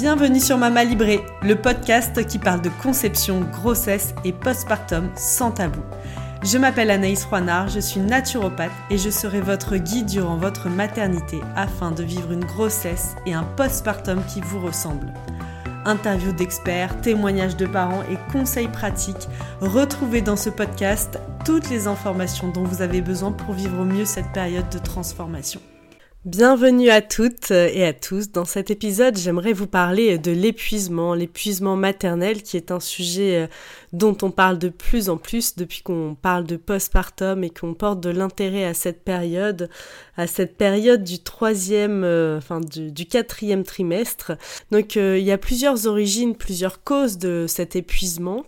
Bienvenue sur Mama Libré, le podcast qui parle de conception, grossesse et postpartum sans tabou. Je m'appelle Anaïs Roinard, je suis naturopathe et je serai votre guide durant votre maternité afin de vivre une grossesse et un postpartum qui vous ressemblent. Interviews d'experts, témoignages de parents et conseils pratiques, retrouvez dans ce podcast toutes les informations dont vous avez besoin pour vivre au mieux cette période de transformation. Bienvenue à toutes et à tous. Dans cet épisode, j'aimerais vous parler de l'épuisement, l'épuisement maternel qui est un sujet euh, dont on parle de plus en plus depuis qu'on parle de postpartum et qu'on porte de l'intérêt à cette période, à cette période du troisième, euh, enfin du, quatrième trimestre. Donc euh, il y a plusieurs origines, plusieurs causes de cet épuisement.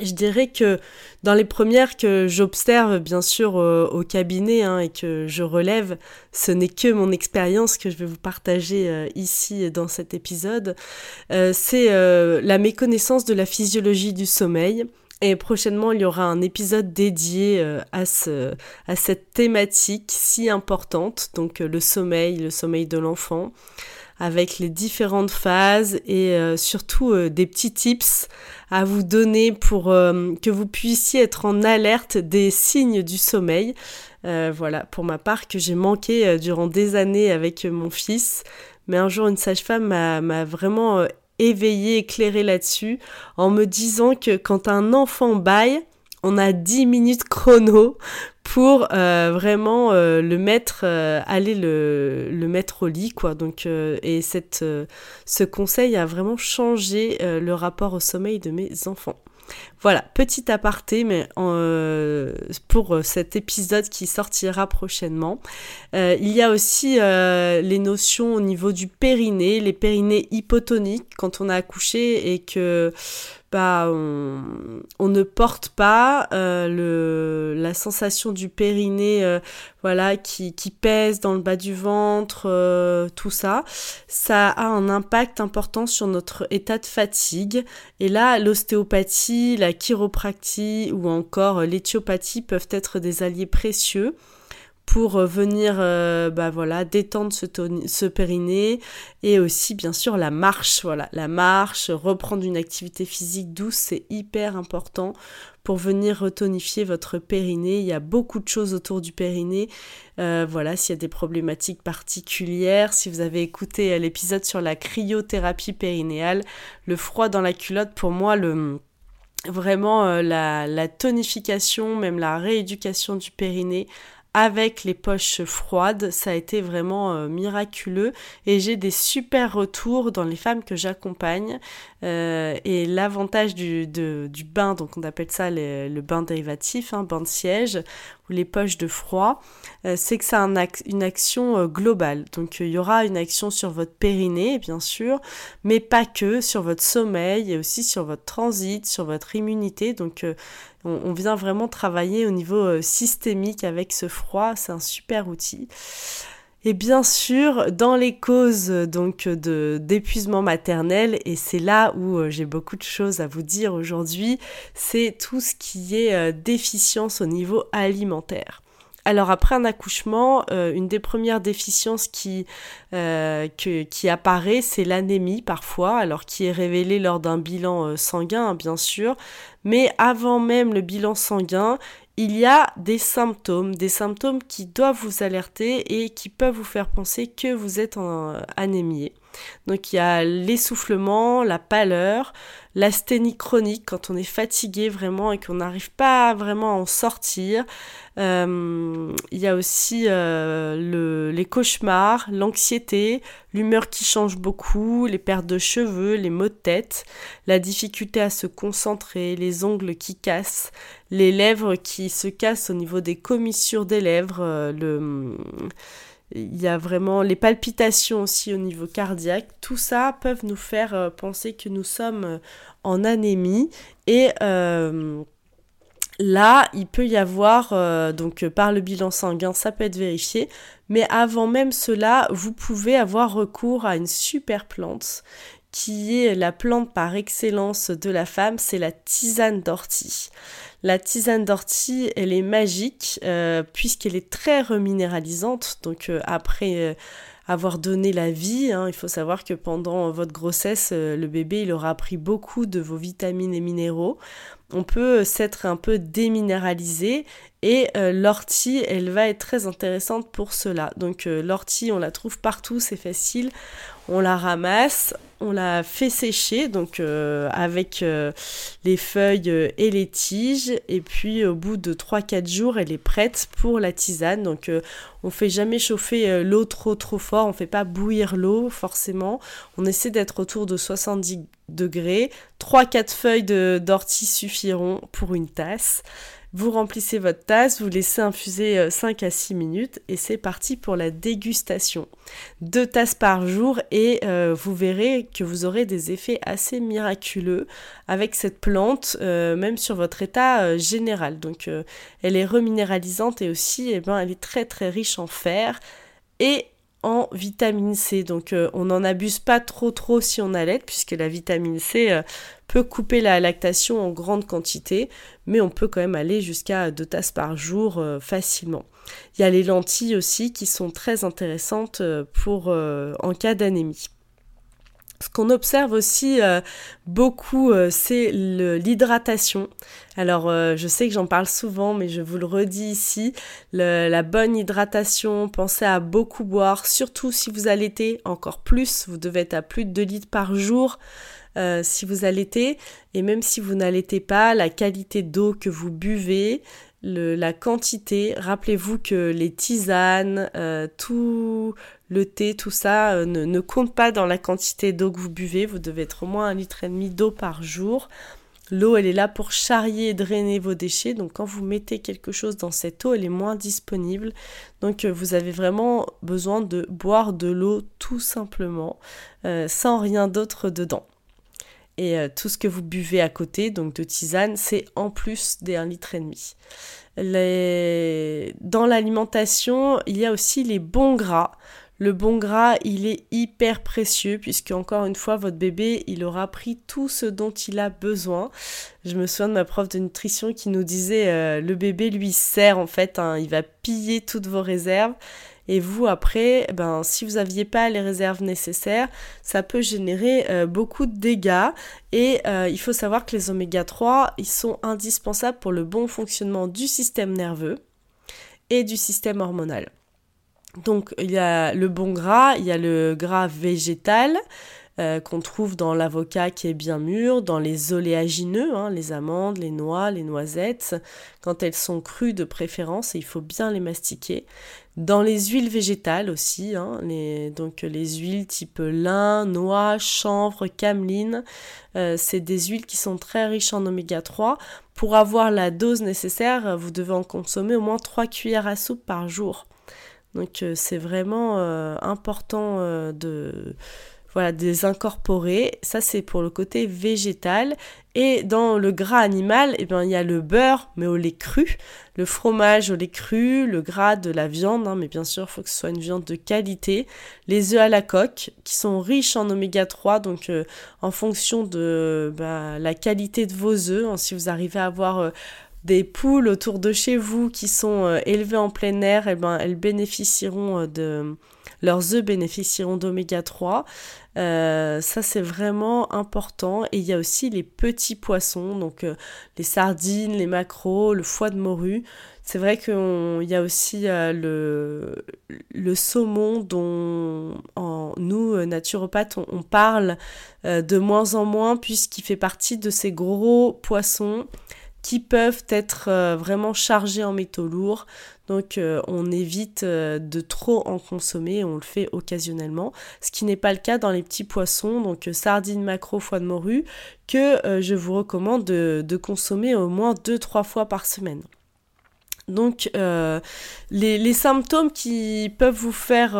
Je dirais que dans les premières que j'observe bien sûr au cabinet hein, et que je relève, ce n'est que mon expérience que je vais vous partager euh, ici dans cet épisode. Euh, c'est euh, la méconnaissance de la physiologie du sommeil. Et prochainement, il y aura un épisode dédié à, ce, à cette thématique si importante, donc le sommeil, le sommeil de l'enfant, avec les différentes phases et surtout des petits tips à vous donner pour euh, que vous puissiez être en alerte des signes du sommeil. Euh, voilà, pour ma part, que j'ai manqué euh, durant des années avec mon fils. Mais un jour, une sage-femme m'a vraiment éveillée, éclairée là-dessus, en me disant que quand un enfant baille, on a 10 minutes chrono pour euh, vraiment euh, le mettre, euh, aller le, le, mettre au lit, quoi. Donc, et cette, ce conseil a vraiment changé le rapport au sommeil de mes enfants. Voilà, petit aparté, mais pour cet épisode qui sortira prochainement. il y a aussi les notions au niveau du périnée, les périnées hypotoniques quand on a accouché et que bah, on, ne porte pas euh, le, la sensation du périnée euh, voilà qui, pèse dans le bas du ventre euh, tout ça. Ça a un impact important sur notre état de fatigue. Et là l'ostéopathie la chiropractie ou encore l'éthiopathie peuvent être des alliés précieux pour euh, venir euh, bah détendre ce, ce périnée et aussi bien sûr la marche voilà. La marche reprendre une activité physique douce c'est hyper important pour venir retonifier votre périnée. Il y a beaucoup de choses autour du périnée. Euh, voilà s'il y a des problématiques particulières si vous avez écouté l'épisode sur la cryothérapie périnéale le froid dans la culotte pour moi le vraiment la, la, tonification, même la rééducation du périnée avec les poches froides, ça a été vraiment euh, miraculeux et j'ai des super retours dans les femmes que j'accompagne. Euh, et l'avantage du, du, bain, donc on appelle ça le bain dérivatif, hein, bain de siège, les poches de froid, euh, c'est que ça une action globale. Donc il y aura une action sur votre périnée, bien sûr, mais pas que, sur votre sommeil et aussi sur votre transit, sur votre immunité. Donc on, vient vraiment travailler au niveau euh, systémique avec ce froid, c'est un super outil. Et bien sûr, dans les causes donc de d'épuisement maternel, et c'est là où euh, j'ai beaucoup de choses à vous dire aujourd'hui, c'est tout ce qui est euh, déficience au niveau alimentaire. Alors après un accouchement, euh, une des premières déficiences qui, apparaît, c'est l'anémie parfois, alors qui est révélée lors d'un bilan sanguin, hein, bien sûr. Mais avant même le bilan sanguin, il y a des symptômes, des symptômes qui doivent vous alerter et qui peuvent vous faire penser que vous êtes en anémie. Donc il y a l'essoufflement, la pâleur, l'asthénie chronique quand on est fatigué vraiment et qu'on n'arrive pas vraiment à en sortir. Euh, il y a aussi euh, le, les cauchemars, l'anxiété, l'humeur qui change beaucoup, les pertes de cheveux, les maux de tête, la difficulté à se concentrer, les ongles qui cassent, les lèvres qui se cassent au niveau des commissures des lèvres, euh, il y a vraiment les palpitations aussi au niveau cardiaque. Tout ça peuvent nous faire euh, penser que nous sommes euh, en anémie. Et euh, là, il peut y avoir, donc par le bilan sanguin, ça peut être vérifié. Mais avant même cela, vous pouvez avoir recours à une super plante qui est la plante par excellence de la femme, c'est la tisane d'ortie. La tisane d'ortie, elle est magique euh, puisqu'elle est très reminéralisante. Donc euh, après, euh, avoir donné la vie. Hein. Il faut savoir que pendant votre grossesse, le bébé il aura pris beaucoup de vos vitamines et minéraux on peut s'être un peu déminéralisé et euh, l'ortie, elle va être très intéressante pour cela. Donc euh, l'ortie, on la trouve partout, c'est facile. On la ramasse, on la fait sécher, donc euh, avec les feuilles et les tiges. Et puis au bout de 3-4 jours, elle est prête pour la tisane. Donc on fait jamais chauffer l'eau trop trop fort, on fait pas bouillir l'eau forcément. On essaie d'être autour de 70 degrés. 3-4 feuilles d'ortie suffiront pour une tasse. Vous remplissez votre tasse, vous laissez infuser 5 euh, à 6 minutes et c'est parti pour la dégustation. Deux tasses par jour et euh, vous verrez que vous aurez des effets assez miraculeux avec cette plante, euh, même sur votre état général. Donc elle est reminéralisante et aussi eh ben, elle est très très riche en fer et en vitamine C. Donc on n'en abuse pas trop trop si on allait, puisque la vitamine C couper la lactation en grande quantité, mais on peut quand même aller jusqu'à deux tasses par jour euh, facilement. Il y a les lentilles aussi qui sont très intéressantes pour en cas d'anémie. Ce qu'on observe aussi euh, beaucoup, euh, c'est l'hydratation. Alors, euh, je sais que j'en parle souvent, mais je vous le redis ici, la bonne hydratation, pensez à beaucoup boire, surtout si vous allaitez, encore plus, vous devez être à plus de 2 litres par jour. Si vous allaitez, et même si vous n'allaitez pas, la qualité d'eau que vous buvez, la quantité. Rappelez-vous que les tisanes, euh, tout le thé, tout ça euh, ne, compte pas dans la quantité d'eau que vous buvez. Vous devez être au moins un litre et demi d'eau par jour. L'eau, elle est là pour charrier et drainer vos déchets. Donc quand vous mettez quelque chose dans cette eau, elle est moins disponible. Donc euh, vous avez vraiment besoin de boire de l'eau tout simplement, sans rien d'autre dedans. Et euh, tout ce que vous buvez à côté, donc de tisane, c'est en plus des 1,5 litre demi. Dans l'alimentation, il y a aussi les bons gras. Le bon gras, il est hyper précieux puisque encore une fois, votre bébé, il aura pris tout ce dont il a besoin. Je me souviens de ma prof de nutrition qui nous disait euh, le bébé lui sert en fait, hein, il va piller toutes vos réserves et vous, après, ben, si vous n'aviez pas les réserves nécessaires, ça peut générer euh, beaucoup de dégâts. Et euh, il faut savoir que les oméga 3, ils sont indispensables pour le bon fonctionnement du système nerveux et du système hormonal. Donc il y a le bon gras, il y a le gras végétal, euh, qu'on trouve dans l'avocat qui est bien mûr, dans les oléagineux, hein, les amandes, les noix, les noisettes, quand elles sont crues de préférence, et il faut bien les mastiquer. Dans les huiles végétales aussi, hein, donc les huiles type lin, noix, chanvre, cameline, euh, c'est des huiles qui sont très riches en oméga 3. Pour avoir la dose nécessaire, vous devez en consommer au moins 3 cuillères à soupe par jour. Donc euh, c'est vraiment important de voilà, des incorporés. Ça, c'est pour le côté végétal. Et dans le gras animal, eh bien, il y a le beurre, mais au lait cru, le fromage au lait cru, le gras de la viande, hein, mais bien sûr, il faut que ce soit une viande de qualité. Les œufs à la coque, qui sont riches en oméga 3, donc euh, en fonction de bah, la qualité de vos œufs, hein, si vous arrivez à avoir euh, des poules autour de chez vous qui sont euh, élevées en plein air, eh ben, de leurs œufs bénéficieront d'oméga 3. Euh, ça c'est vraiment important. Et il y a aussi les petits poissons, donc euh, les sardines, les maquereaux, le foie de morue. C'est vrai qu'il y a aussi euh, le, saumon dont nous, naturopathes, on parle de moins en moins puisqu'il fait partie de ces gros poissons qui peuvent être euh, vraiment chargés en métaux lourds. Donc euh, on évite euh, de trop en consommer, on le fait occasionnellement, ce qui n'est pas le cas dans les petits poissons, donc sardines, maquereaux, foie de morue, que je vous recommande de, de consommer au moins 2-3 fois par semaine. Donc les, symptômes qui peuvent vous faire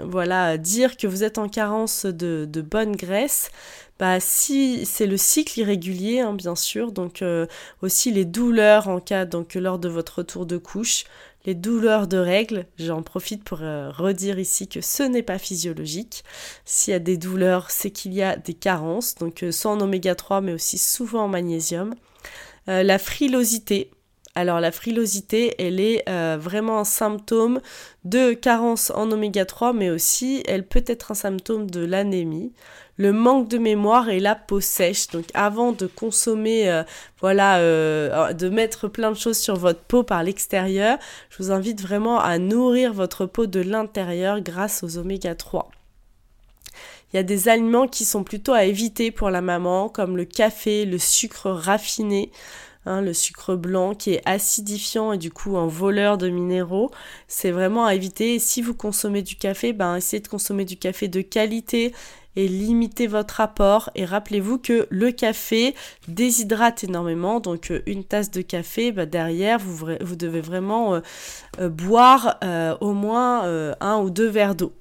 voilà, dire que vous êtes en carence de, bonne graisse, bah, si c'est le cycle irrégulier, hein, bien sûr, donc euh, aussi les douleurs en cas, donc lors de votre retour de couche, les douleurs de règles, j'en profite pour euh, redire ici que ce n'est pas physiologique. S'il y a des douleurs, c'est qu'il y a des carences, donc euh, soit en oméga 3 mais aussi souvent en magnésium. la frilosité, Alors la frilosité, elle est euh, vraiment un symptôme de carence en oméga 3, mais aussi elle peut être un symptôme de l'anémie. Le manque de mémoire et la peau sèche. Donc avant de consommer, euh, voilà, euh, de mettre plein de choses sur votre peau par l'extérieur, je vous invite vraiment à nourrir votre peau de l'intérieur grâce aux oméga 3. Il y a des aliments qui sont plutôt à éviter pour la maman, comme le café, le sucre raffiné. Hein, le sucre blanc qui est acidifiant et du coup un voleur de minéraux. C'est vraiment à éviter. si vous consommez du café, ben essayez de consommer du café de qualité et limitez votre apport. Et rappelez-vous que le café déshydrate énormément. Donc euh, une tasse de café, ben, derrière, vous, vous, devez vraiment euh, euh, boire au moins un ou deux verres d'eau.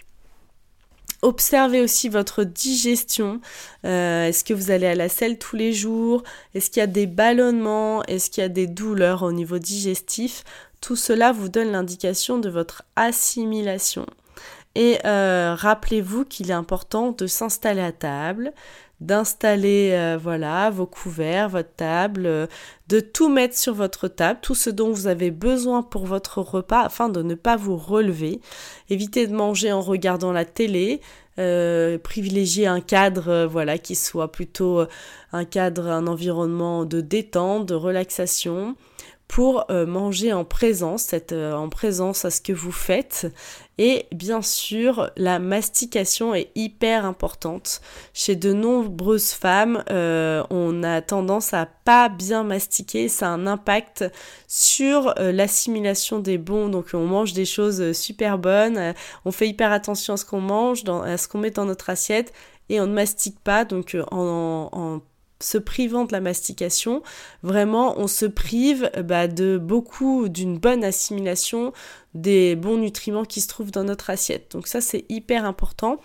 Observez aussi votre digestion. Euh, est-ce que vous allez à la selle tous les jours? Est-ce qu'il y a des ballonnements? Est-ce qu'il y a des douleurs au niveau digestif? Tout cela vous donne l'indication de votre assimilation. Et euh, rappelez-vous qu'il est important de s'installer à table, d'installer euh, voilà vos couverts, votre table, euh, de tout mettre sur votre table, tout ce dont vous avez besoin pour votre repas afin de ne pas vous relever. Évitez de manger en regardant la télé. Privilégier un cadre voilà qui soit plutôt un cadre un environnement de détente de relaxation pour euh, manger en présence, cette, euh, en présence à ce que vous faites. Et bien sûr, la mastication est hyper importante. Chez de nombreuses femmes, euh, on a tendance à pas bien mastiquer. Ça a un impact sur l'assimilation des bons. Donc on mange des choses super bonnes, on fait hyper attention à ce qu'on mange, à ce qu'on met dans notre assiette et on ne mastique pas. Donc en, en se privant de la mastication, vraiment on se prive bah, de beaucoup, d'une bonne assimilation des bons nutriments qui se trouvent dans notre assiette. Donc ça c'est hyper important.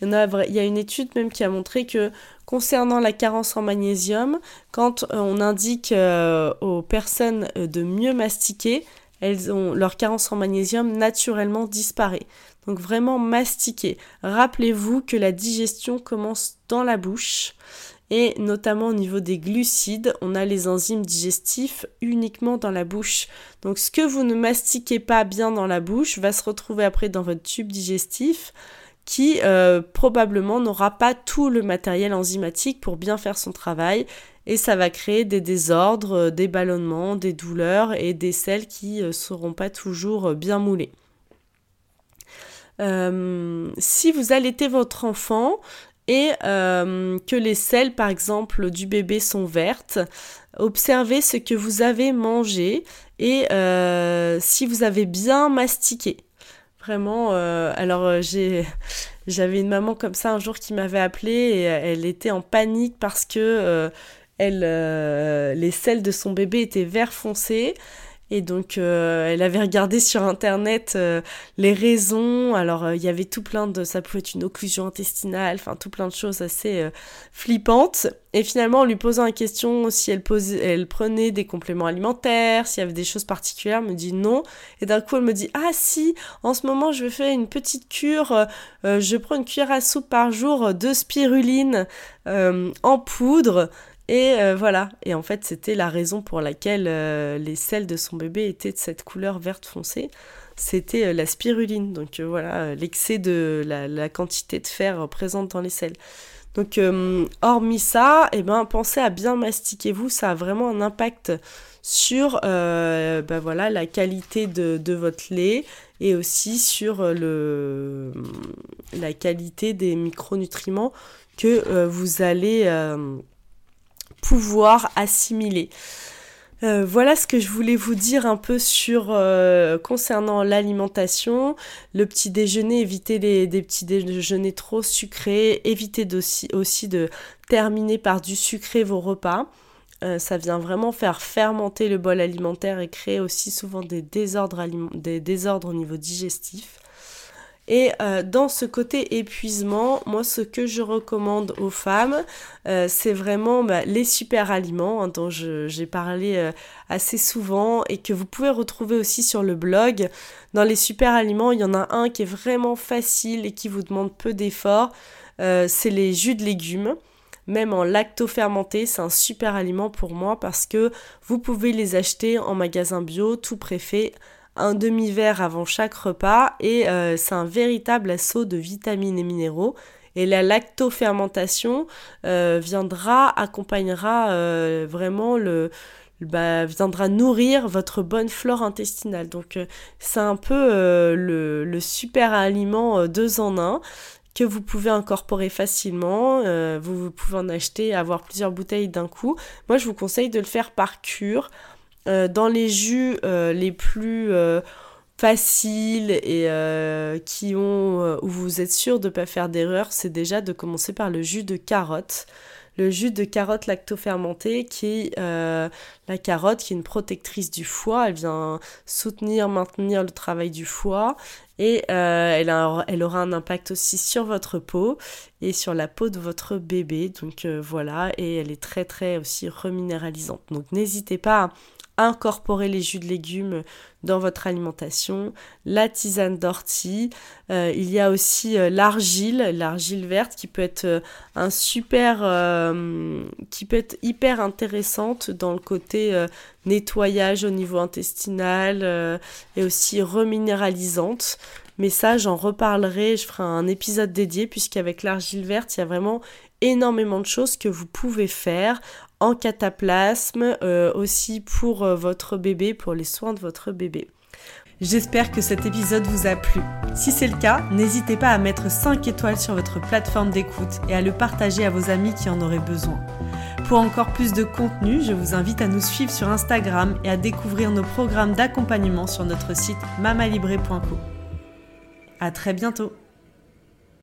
Il y, a, il y une étude même qui a montré que concernant la carence en magnésium, quand euh, on indique euh, aux personnes euh, de mieux mastiquer, elles ont, leur carence en magnésium naturellement disparaît. Donc vraiment mastiquer. Rappelez-vous que la digestion commence dans la bouche et notamment au niveau des glucides, on a les enzymes digestifs uniquement dans la bouche. Donc ce que vous ne mastiquez pas bien dans la bouche va se retrouver après dans votre tube digestif qui euh, probablement n'aura pas tout le matériel enzymatique pour bien faire son travail et ça va créer des désordres, euh, des ballonnements, des douleurs et des selles qui ne euh, seront pas toujours bien moulées. si vous allaitez votre enfant, et euh, que les selles par exemple du bébé sont vertes. Observez ce que vous avez mangé et euh, si vous avez bien mastiqué. Vraiment, euh, alors j'avais une maman comme ça un jour qui m'avait appelé et elle était en panique parce que les selles de son bébé étaient vert foncé et donc, euh, elle avait regardé sur internet euh, les raisons. Alors, euh, il y avait tout plein de. Ça pouvait être une occlusion intestinale, enfin, tout plein de choses assez flippantes. Et finalement, en lui posant la question si elle, elle prenait des compléments alimentaires, s'il y avait des choses particulières, elle me dit non. Et d'un coup, elle me dit Ah, si, en ce moment, je vais faire une petite cure. je prends une cuillère à soupe par jour de spiruline en poudre. Et euh, voilà, et en fait c'était la raison pour laquelle euh, les selles de son bébé étaient de cette couleur verte foncée, c'était euh, la spiruline, donc voilà, l'excès de la, quantité de fer présente dans les selles. Donc hormis ça, eh ben, pensez à bien mastiquer. Vous, ça a vraiment un impact sur ben voilà, la qualité de, de, votre lait et aussi sur le, la qualité des micronutriments que vous allez pouvoir assimiler. Euh, voilà ce que je voulais vous dire un peu sur euh, concernant l'alimentation, le petit déjeuner, éviter les, des petits déjeuners trop sucrés, éviter aussi, de terminer par du sucré vos repas. Euh, ça vient vraiment faire fermenter le bol alimentaire et créer aussi souvent des désordres au niveau digestif. Et euh, dans ce côté épuisement, moi ce que je recommande aux femmes, euh, c'est vraiment bah, les super aliments hein, dont j'ai parlé euh, assez souvent et que vous pouvez retrouver aussi sur le blog. Dans les super aliments, il y en a un qui est vraiment facile et qui vous demande peu d'efforts, c'est les jus de légumes. même en lacto-fermenté, c'est un super aliment pour moi parce que vous pouvez les acheter en magasin bio, tout préfet, un demi-verre avant chaque repas et euh, c'est un véritable assaut de vitamines et minéraux. Et la lactofermentation euh, viendra, accompagnera euh, vraiment le, bah, viendra nourrir votre bonne flore intestinale. Donc c'est un peu le, super aliment deux en un que vous pouvez incorporer facilement. vous, vous, pouvez en acheter, avoir plusieurs bouteilles d'un coup. Moi, je vous conseille de le faire par cure. Euh, dans les jus euh, les plus euh, faciles et qui ont où vous êtes sûr de ne pas faire d'erreur, c'est déjà de commencer par le jus de carotte. Le jus de carotte lactofermenté qui est la carotte qui est une protectrice du foie, elle vient soutenir, maintenir le travail du foie et elle, elle, aura un impact aussi sur votre peau et sur la peau de votre bébé. Donc voilà, et elle est très très aussi reminéralisante. Donc n'hésitez pas à incorporer les jus de légumes dans votre alimentation, la tisane d'ortie, euh, il y a aussi euh, l'argile, l'argile verte qui peut être euh, un super, qui peut être hyper intéressante dans le côté nettoyage au niveau intestinal et aussi reminéralisante. Mais ça, j'en reparlerai, je ferai un épisode dédié puisqu'avec l'argile verte, il y a vraiment énormément de choses que vous pouvez faire en cataplasme, euh, aussi pour euh, votre bébé, pour les soins de votre bébé. J'espère que cet épisode vous a plu. Si c'est le cas, n'hésitez pas à mettre 5 étoiles sur votre plateforme d'écoute et à le partager à vos amis qui en auraient besoin. Pour encore plus de contenu, je vous invite à nous suivre sur Instagram et à découvrir nos programmes d'accompagnement sur notre site mamalibré.co. À très bientôt